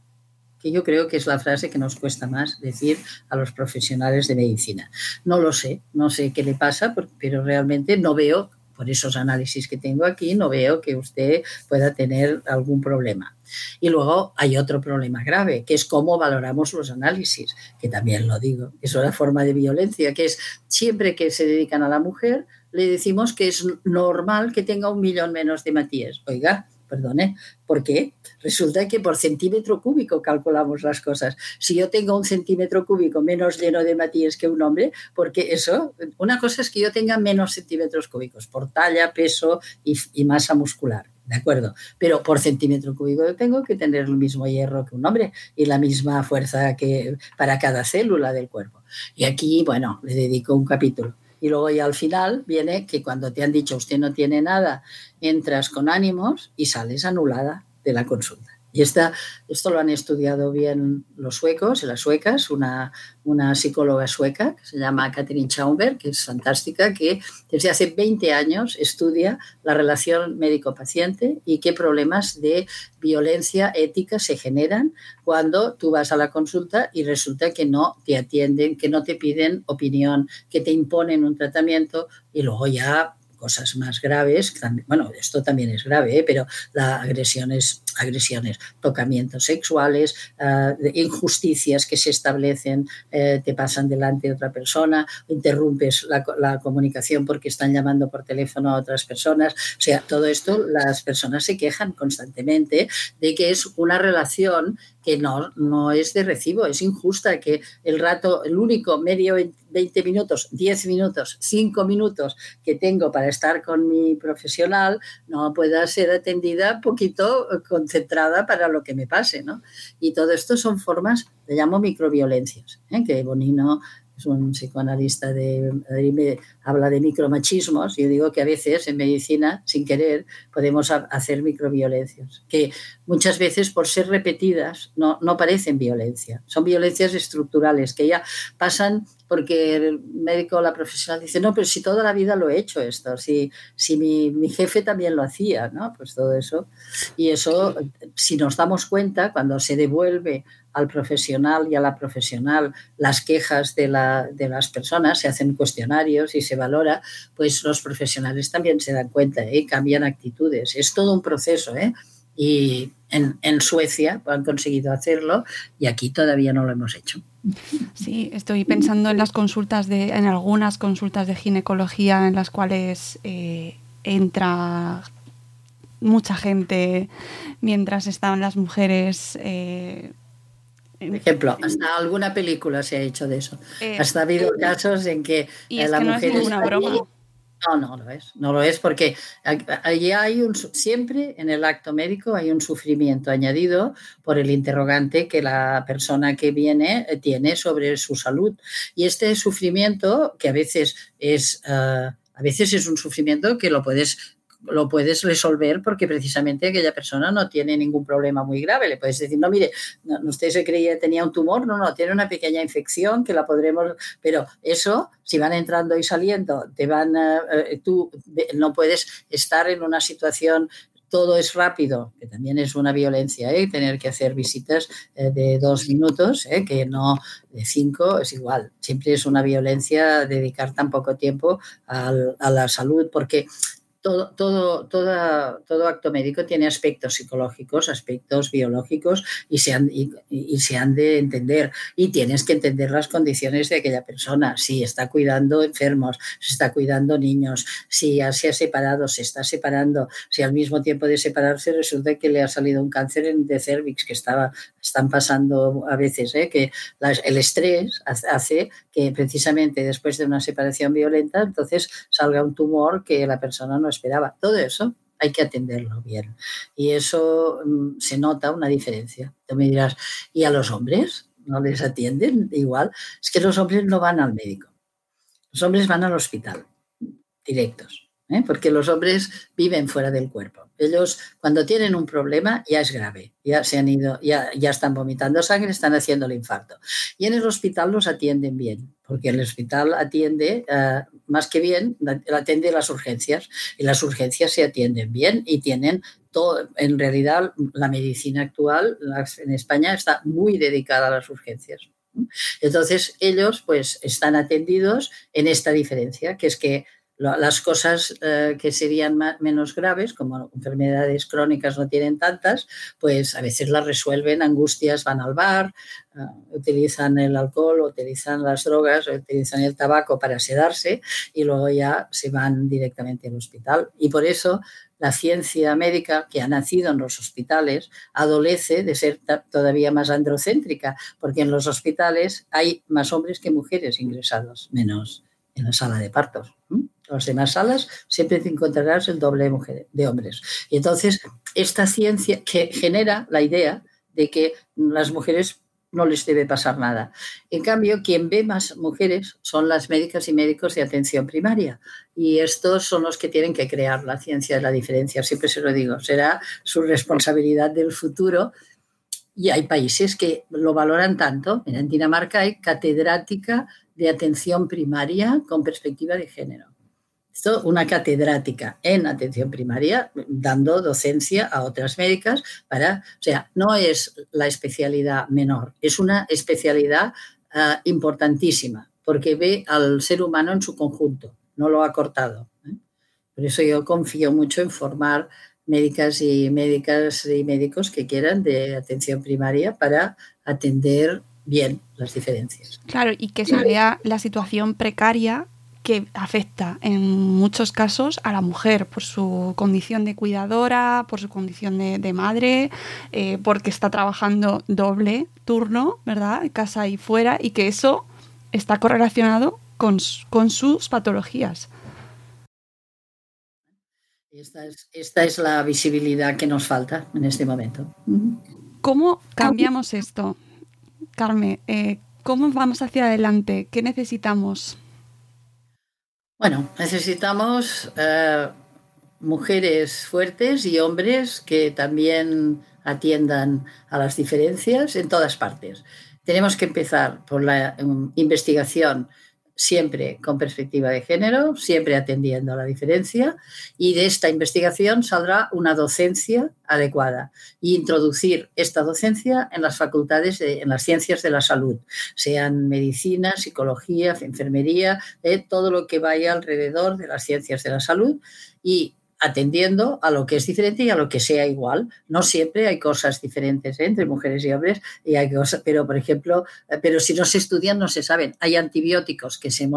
que yo creo que es la frase que nos cuesta más decir a los profesionales de medicina. No lo sé, no sé qué le pasa, pero realmente no veo por esos análisis que tengo aquí, no veo que usted pueda tener algún problema. Y luego hay otro problema grave, que es cómo valoramos los análisis, que también lo digo. Es una forma de violencia, que es siempre que se dedican a la mujer, le decimos que es normal que tenga un millón menos de Matías. Oiga, perdone, ¿por qué? Resulta que por centímetro cúbico calculamos las cosas. Si yo tengo un centímetro cúbico menos lleno de Matías que un hombre, porque eso, una cosa es que yo tenga menos centímetros cúbicos por talla, peso y, masa muscular. ¿De acuerdo? Pero por centímetro cúbico yo tengo que tener el mismo hierro que un hombre y la misma fuerza que para cada célula del cuerpo. Y aquí, bueno, le dedico un capítulo. Y luego ya al final viene que cuando te han dicho usted no tiene nada, entras con ánimos y sales anulada de la consulta. Y esta, esto lo han estudiado bien los suecos y las suecas, una, una psicóloga sueca que se llama Katrin Schaumberg, que es fantástica, que desde hace 20 años estudia la relación médico-paciente y qué problemas de violencia ética se generan cuando tú vas a la consulta y resulta que no te atienden, que no te piden opinión, que te imponen un tratamiento y luego ya cosas más graves, bueno, esto también es grave, ¿eh? pero la agresiones, agresiones, tocamientos sexuales, uh, injusticias que se establecen, eh, te pasan delante de otra persona, interrumpes la, la, comunicación porque están llamando por teléfono a otras personas. O sea, todo esto las personas se quejan constantemente de que es una relación que no, no es de recibo, es injusta que el rato, el único medio 20 minutos, 10 minutos, 5 minutos que tengo para estar con mi profesional no pueda ser atendida poquito concentrada para lo que me pase, ¿no? Y todo esto son formas, le llamo microviolencias, ¿eh? que Bonino es un psicoanalista de, habla de micromachismos. Yo digo que a veces en medicina, sin querer, podemos hacer microviolencias, que muchas veces por ser repetidas no, no parecen violencia, son violencias estructurales que ya pasan porque el médico o la profesional dice, no, pero si toda la vida lo he hecho esto, si, si mi, mi, jefe también lo hacía, ¿no? Pues todo eso. Y eso, si nos damos cuenta, cuando se devuelve al profesional y a la profesional las quejas de, la, de las personas, se hacen cuestionarios y se valora, pues los profesionales también se dan cuenta y ¿eh? cambian actitudes. Es todo un proceso, ¿eh? Y en, en, Suecia han conseguido hacerlo y aquí todavía no lo hemos hecho. Sí, estoy pensando en las consultas de, en algunas consultas de ginecología en las cuales eh, entra mucha gente mientras están las mujeres eh, por ejemplo, hasta alguna película se ha hecho de eso. Eh, hasta ha habido eh, casos en que la mujer no es broma. No, no lo es. No lo es porque allí hay un siempre en el acto médico hay un sufrimiento añadido por el interrogante que la persona que viene eh, tiene sobre su salud. Y este sufrimiento, que a veces es a veces es un sufrimiento que lo puedes lo puedes resolver porque precisamente aquella persona no tiene ningún problema muy grave. Le puedes decir, no, mire, usted se creía que tenía un tumor, no, no, tiene una pequeña infección que la podremos, pero eso, si van entrando y saliendo, te van, eh, eh, tú no puedes estar en una situación todo es rápido, que también es una violencia, ¿eh? tener que hacer visitas de dos minutos, que no de cinco, es igual. Siempre es una violencia dedicar tan poco tiempo a la salud, porque todo, todo, todo, acto médico tiene aspectos psicológicos, aspectos biológicos y se, han, y, se han de entender. Y tienes que entender las condiciones de aquella persona. Si está cuidando enfermos, si está cuidando niños, si se ha separado, se está separando, si al mismo tiempo de separarse resulta que le ha salido un cáncer de cervix que estaba, están pasando a veces, ¿eh? que el estrés hace que precisamente después de una separación violenta, entonces salga un tumor que la persona no esperaba. Todo eso hay que atenderlo bien. Y eso mm, se nota una diferencia. Tú me dirás, ¿y a los hombres? ¿No les atienden igual? Es que los hombres no van al médico. Los hombres van al hospital, directos, ¿eh? porque los hombres viven fuera del cuerpo. Ellos cuando tienen un problema ya es grave, ya se han ido, ya, ya están vomitando sangre, están haciendo el infarto. Y en el hospital los atienden bien, porque el hospital atiende eh, más que bien, atiende las urgencias y las urgencias se atienden bien y tienen todo, en realidad la medicina actual en España está muy dedicada a las urgencias. Entonces ellos pues están atendidos en esta diferencia, que es que las cosas eh, que serían menos graves, como enfermedades crónicas no tienen tantas, pues a veces las resuelven, angustias, van al bar, eh, utilizan el alcohol, utilizan las drogas, utilizan el tabaco para sedarse y luego ya se van directamente al hospital. Y por eso la ciencia médica que ha nacido en los hospitales adolece de ser todavía más androcéntrica, porque en los hospitales hay más hombres que mujeres ingresados, menos en la sala de partos. Las demás salas siempre te encontrarás el doble de, de hombres. Y entonces, esta ciencia que genera la idea de que las mujeres no les debe pasar nada. En cambio, quien ve más mujeres son las médicas y médicos de atención primaria. Y estos son los que tienen que crear la ciencia de la diferencia. Siempre se lo digo, será su responsabilidad del futuro. Y hay países que lo valoran tanto. En Dinamarca hay catedrática de atención primaria con perspectiva de género. Esto, una catedrática en atención primaria, dando docencia a otras médicas para, o sea, no es la especialidad menor, es una especialidad ah, importantísima, porque ve al ser humano en su conjunto, no lo ha cortado. ¿eh? Por eso yo confío mucho en formar médicas y médicas y médicos que quieran de atención primaria para atender bien las diferencias. Claro, y que se vea la situación precaria que afecta en muchos casos a la mujer por su condición de cuidadora, por su condición de, madre, eh, porque está trabajando doble turno, ¿verdad? Casa y fuera, y que eso está correlacionado con, con sus patologías. Esta es, esta es, la visibilidad que nos falta en este momento. ¿Cómo cambiamos esto? Carmen, eh, ¿cómo vamos hacia adelante? ¿Qué necesitamos? Bueno, necesitamos eh, mujeres fuertes y hombres que también atiendan a las diferencias en todas partes. Tenemos que empezar por la um, investigación siempre con perspectiva de género, siempre atendiendo a la diferencia, y de esta investigación saldrá una docencia adecuada y introducir esta docencia en las facultades, en las ciencias de la salud, sean medicina, psicología, enfermería, eh, todo lo que vaya alrededor de las ciencias de la salud y atendiendo a lo que es diferente y a lo que sea igual. No siempre hay cosas diferentes ¿eh? entre mujeres y hombres, y hay cosas, pero por ejemplo, eh, pero si no se estudian no se saben. Hay antibióticos que se,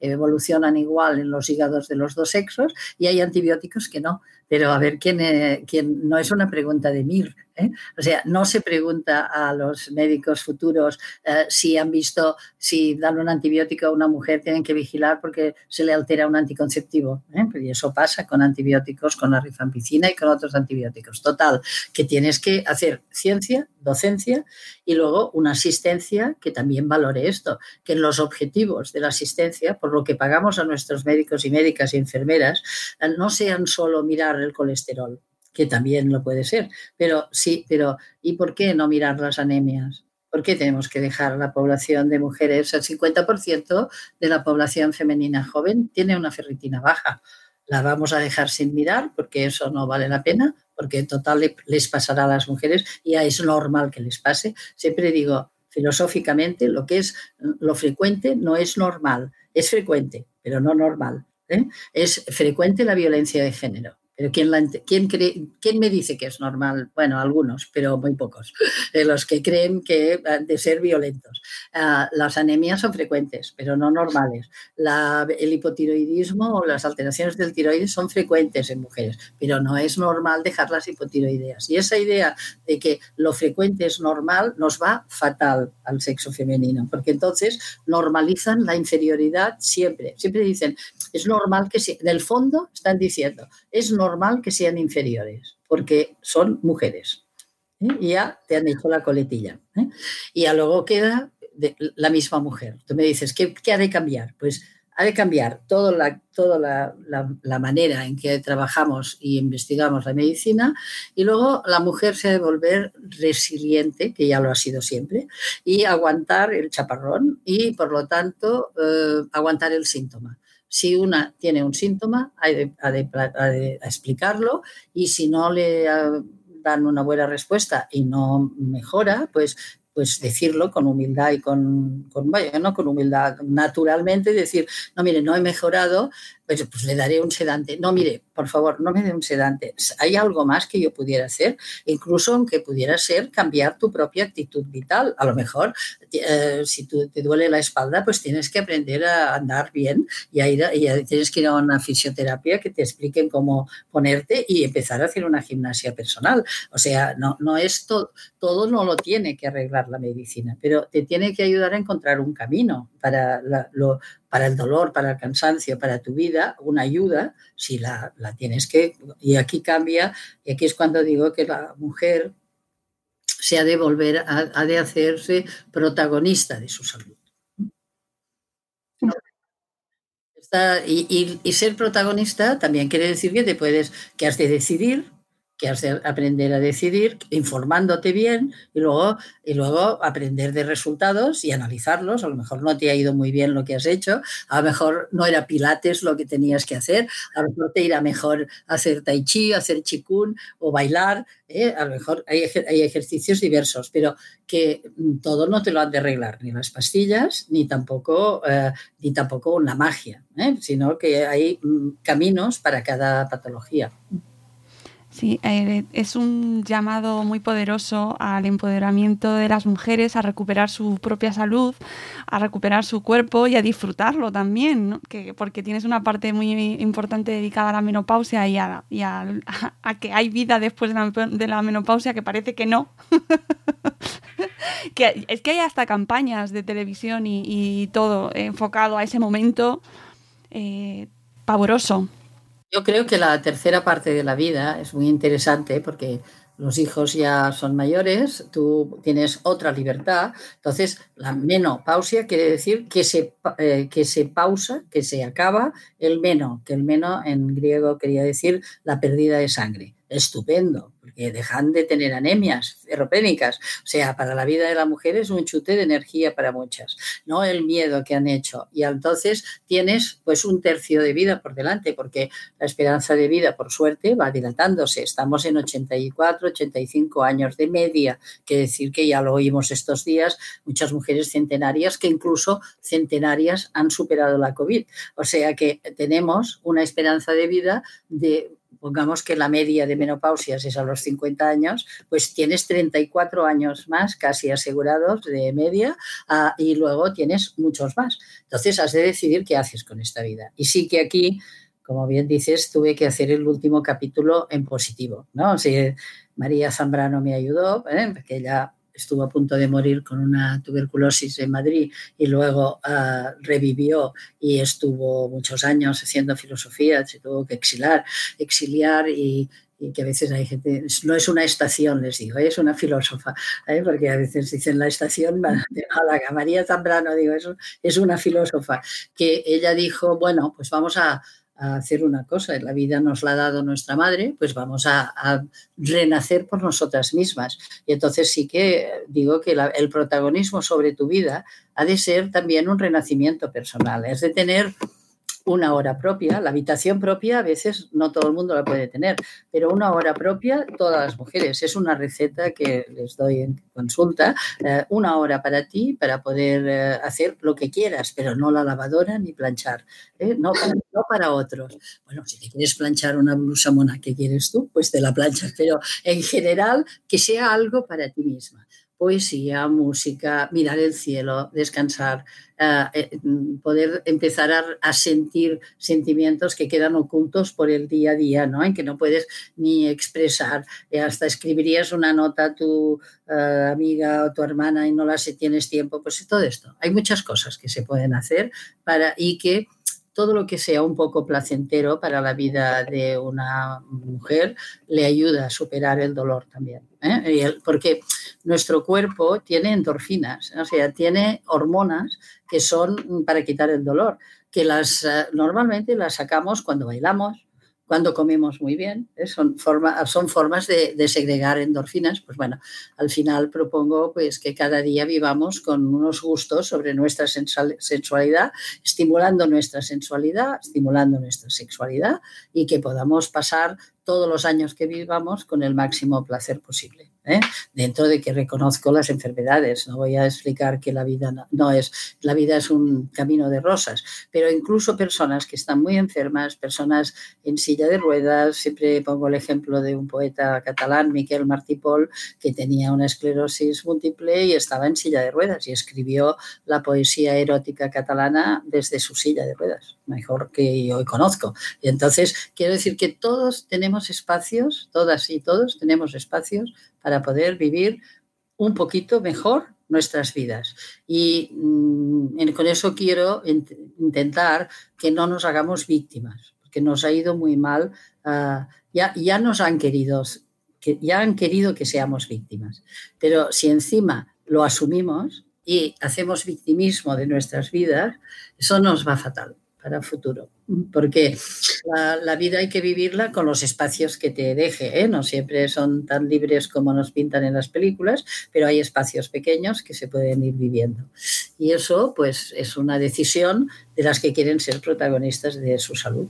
evolucionan igual en los hígados de los dos sexos y hay antibióticos que no. Pero a ver, ¿quién, eh, quién no es una pregunta de Mir, ¿eh? O sea, no se pregunta a los médicos futuros eh, si han visto, si dan un antibiótico a una mujer, tienen que vigilar porque se le altera un anticonceptivo. ¿eh? Y eso pasa con antibióticos, con la rifampicina y con otros antibióticos. Total, que tienes que hacer ciencia, docencia y luego una asistencia que también valore esto, que en los objetivos de la asistencia, por lo que pagamos a nuestros médicos y médicas y enfermeras, no sean solo mirar el colesterol, que también lo puede ser. Pero sí, pero ¿y por qué no mirar las anemias? ¿Por qué tenemos que dejar la población de mujeres? El 50% de la población femenina joven tiene una ferritina baja. La vamos a dejar sin mirar porque eso no vale la pena, porque en total les pasará a las mujeres y es normal que les pase. Siempre digo, filosóficamente, lo que es lo frecuente no es normal, es frecuente, pero no normal. ¿eh? Es frecuente la violencia de género pero ¿quién, quién, cree, ¿quién me dice que es normal? Bueno, algunos, pero muy pocos, de los que creen que de ser violentos. Ah, las anemias son frecuentes, pero no normales. el hipotiroidismo o las alteraciones del tiroides son frecuentes en mujeres, pero no es normal dejar las hipotiroideas. Y esa idea de que lo frecuente es normal nos va fatal al sexo femenino, porque entonces normalizan la inferioridad siempre. Siempre dicen, es normal que, en el fondo están diciendo, es normal que sean inferiores, porque son mujeres. ¿eh? Y ya te han hecho la coletilla. ¿eh? Y ya luego queda la misma mujer. Tú me dices, ¿qué, ¿qué, ha de cambiar? Pues ha de cambiar toda, la, toda la, la, manera en que trabajamos y investigamos la medicina y luego la mujer se ha de volver resiliente, que ya lo ha sido siempre, y aguantar el chaparrón y, por lo tanto, eh, aguantar el síntoma. Si una tiene un síntoma, hay de, explicarlo y si no le dan una buena respuesta y no mejora, pues pues decirlo con humildad y con, con vaya, no con humildad, naturalmente decir, no, mire, no he mejorado, pues, pues, le daré un sedante. No, mire, por favor, no me dé un sedante. ¿Hay algo más que yo pudiera hacer? Incluso aunque pudiera ser cambiar tu propia actitud vital. A lo mejor, eh, si tú, te duele la espalda, pues tienes que aprender a andar bien y, tienes que ir a una fisioterapia que te expliquen cómo ponerte y empezar a hacer una gimnasia personal. O sea, no, no es todo, todo no lo tiene que arreglar la medicina, pero te tiene que ayudar a encontrar un camino para lo, para el dolor, para el cansancio, para tu vida, una ayuda, si la, tienes que... Y aquí cambia, y aquí es cuando digo que la mujer se ha de volver, ha, de hacerse protagonista de su salud. y, y, ser protagonista también quiere decir que te puedes, que has de decidir que de aprender a decidir informándote bien y luego, y luego aprender de resultados y analizarlos. A lo mejor no te ha ido muy bien lo que has hecho, a lo mejor no era pilates lo que tenías que hacer, a lo mejor te irá mejor hacer tai chi, hacer chikun o bailar. ¿eh? A lo mejor hay, hay, ejercicios diversos, pero que todo no te lo han de arreglar, ni las pastillas, ni tampoco, eh, ni tampoco una magia, ¿eh? sino que hay mm, caminos para cada patología. Sí, eh, es un llamado muy poderoso al empoderamiento de las mujeres, a recuperar su propia salud, a recuperar su cuerpo y a disfrutarlo también, que, porque tienes una parte muy importante dedicada a la menopausia y a, que hay vida después de la, menopausia que parece que no. [laughs] que, es que hay hasta campañas de televisión y, todo enfocado a ese momento eh, pavoroso. Yo creo que la tercera parte de la vida es muy interesante porque los hijos ya son mayores, tú tienes otra libertad. Entonces, la menopausia quiere decir que se, eh, que se pausa, que se acaba el meno, que el meno en griego quería decir la pérdida de sangre. Estupendo porque dejan de tener anemias ferropénicas. O sea, para la vida de la mujer es un chute de energía para muchas, no el miedo que han hecho. Y entonces tienes pues un tercio de vida por delante, porque la esperanza de vida, por suerte, va dilatándose. Estamos en 84, 85 años de media, que decir que ya lo oímos estos días, muchas mujeres centenarias que incluso centenarias han superado la COVID. O sea que tenemos una esperanza de vida de pongamos que la media de menopausias es a los 50 años, pues tienes 34 años más casi asegurados de media ah, y luego tienes muchos más. Entonces has de decidir qué haces con esta vida. Y sí que aquí, como bien dices, tuve que hacer el último capítulo en positivo. ¿no? María Zambrano me ayudó, ¿eh? porque ella estuvo a punto de morir con una tuberculosis en Madrid y luego ah, revivió y estuvo muchos años haciendo filosofía, se tuvo que exiliar, exiliar y, que a veces hay gente, no es una estación, les digo, es una filósofa, ¿eh? porque a veces dicen la estación de Málaga. María Zambrano, digo, eso es una filósofa, que ella dijo, bueno, pues vamos a, a hacer una cosa, la vida nos la ha dado nuestra madre, pues vamos a, renacer por nosotras mismas. Y entonces sí que digo que el protagonismo sobre tu vida ha de ser también un renacimiento personal, es de tener una hora propia, la habitación propia a veces no todo el mundo la puede tener, pero una hora propia todas las mujeres. Es una receta que les doy en consulta, eh, una hora para ti para poder eh, hacer lo que quieras, pero no la lavadora ni planchar, ¿eh? no, para, no, para, otros. Bueno, si te quieres planchar una blusa mona que quieres tú, pues te la planchas, pero en general que sea algo para ti misma poesía, música, mirar el cielo, descansar, eh, eh, poder empezar a, sentir sentimientos que quedan ocultos por el día a día, ¿no? En que no puedes ni expresar. Eh, hasta escribirías una nota a tu amiga o tu hermana y no la sé, tienes tiempo, pues todo esto. Hay muchas cosas que se pueden hacer para y que todo lo que sea un poco placentero para la vida de una mujer le ayuda a superar el dolor también. ¿eh? Porque nuestro cuerpo tiene endorfinas, o sea, tiene hormonas que son para quitar el dolor, que las eh, normalmente las sacamos cuando bailamos, cuando comemos muy bien, ¿eh? son, son formas de, segregar endorfinas. Pues bueno, al final propongo pues, que cada día vivamos con unos gustos sobre nuestra sensualidad, estimulando nuestra sensualidad, estimulando nuestra sexualidad y que podamos pasar todos los años que vivamos con el máximo placer posible. ¿Eh? Dentro de que reconozco las enfermedades, no voy a explicar que la vida no, es, la vida es un camino de rosas, pero incluso personas que están muy enfermas, personas en silla de ruedas, siempre pongo el ejemplo de un poeta catalán, Miquel Martí Pol, que tenía una esclerosis múltiple y estaba en silla de ruedas y escribió la poesía erótica catalana desde su silla de ruedas, mejor que yo conozco. Y entonces quiero decir que todos tenemos espacios, todas y todos tenemos espacios para poder vivir un poquito mejor nuestras vidas. Y mm, con eso quiero intentar que no nos hagamos víctimas, porque nos ha ido muy mal. Ah, ya, ya nos han querido, que, ya han querido que seamos víctimas. Pero si encima lo asumimos y hacemos victimismo de nuestras vidas, eso nos va fatal para futuro. Porque la, vida hay que vivirla con los espacios que te deje. ¿eh? No siempre son tan libres como nos pintan en las películas, pero hay espacios pequeños que se pueden ir viviendo. Y eso, pues, es una decisión de las que quieren ser protagonistas de su salud.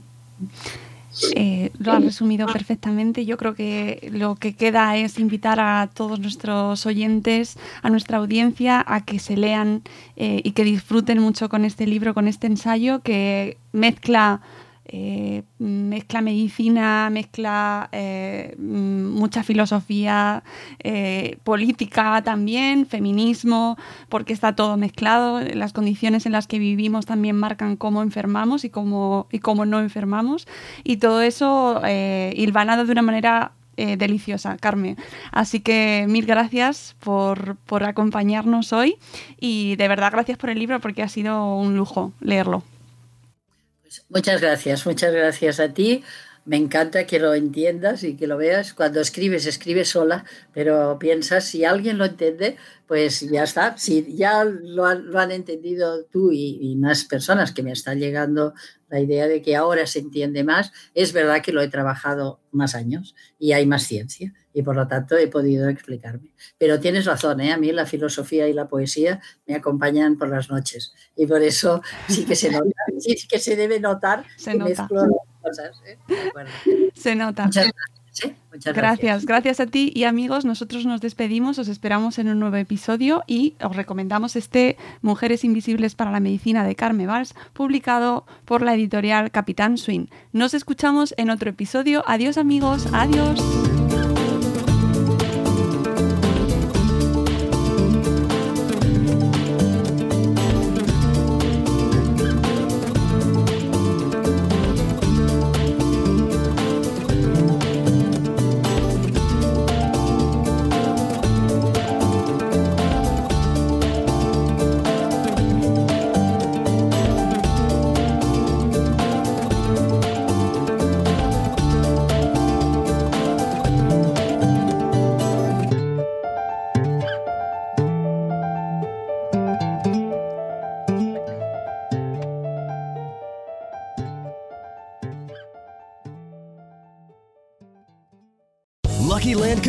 Eh, lo has resumido perfectamente. Yo creo que lo que queda es invitar a todos nuestros oyentes, a nuestra audiencia, a que se lean eh, y que disfruten mucho con este libro, con este ensayo que mezcla eh, mezcla medicina, mezcla eh, mucha filosofía, eh, política también, feminismo, porque está todo mezclado. Las condiciones en las que vivimos también marcan cómo enfermamos y cómo, y cómo no enfermamos. Y todo eso hilvanado de una manera deliciosa, Carmen. Así que mil gracias por, por acompañarnos hoy y de verdad gracias por el libro porque ha sido un lujo leerlo. Muchas gracias, muchas gracias a ti. Me encanta que lo entiendas y que lo veas. Cuando escribes, escribes sola, pero piensas, si alguien lo entiende, pues ya está. Si ya lo han, entendido tú y, más personas que me están llegando la idea de que ahora se entiende más, es verdad que lo he trabajado más años y hay más ciencia y por lo tanto he podido explicarme. Pero tienes razón, ¿eh? a mí la filosofía y la poesía me acompañan por las noches y por eso sí que se nota, [laughs] sí que se debe notar se que nota. Cosas. ¿eh? Se nota. Muchas gracias. gracias. a ti y amigos, nosotros nos despedimos, os esperamos en un nuevo episodio y os recomendamos este Mujeres Invisibles para la Medicina de Carme Valls, publicado por la editorial Capitán Swing. Nos escuchamos en otro episodio. Adiós amigos, adiós.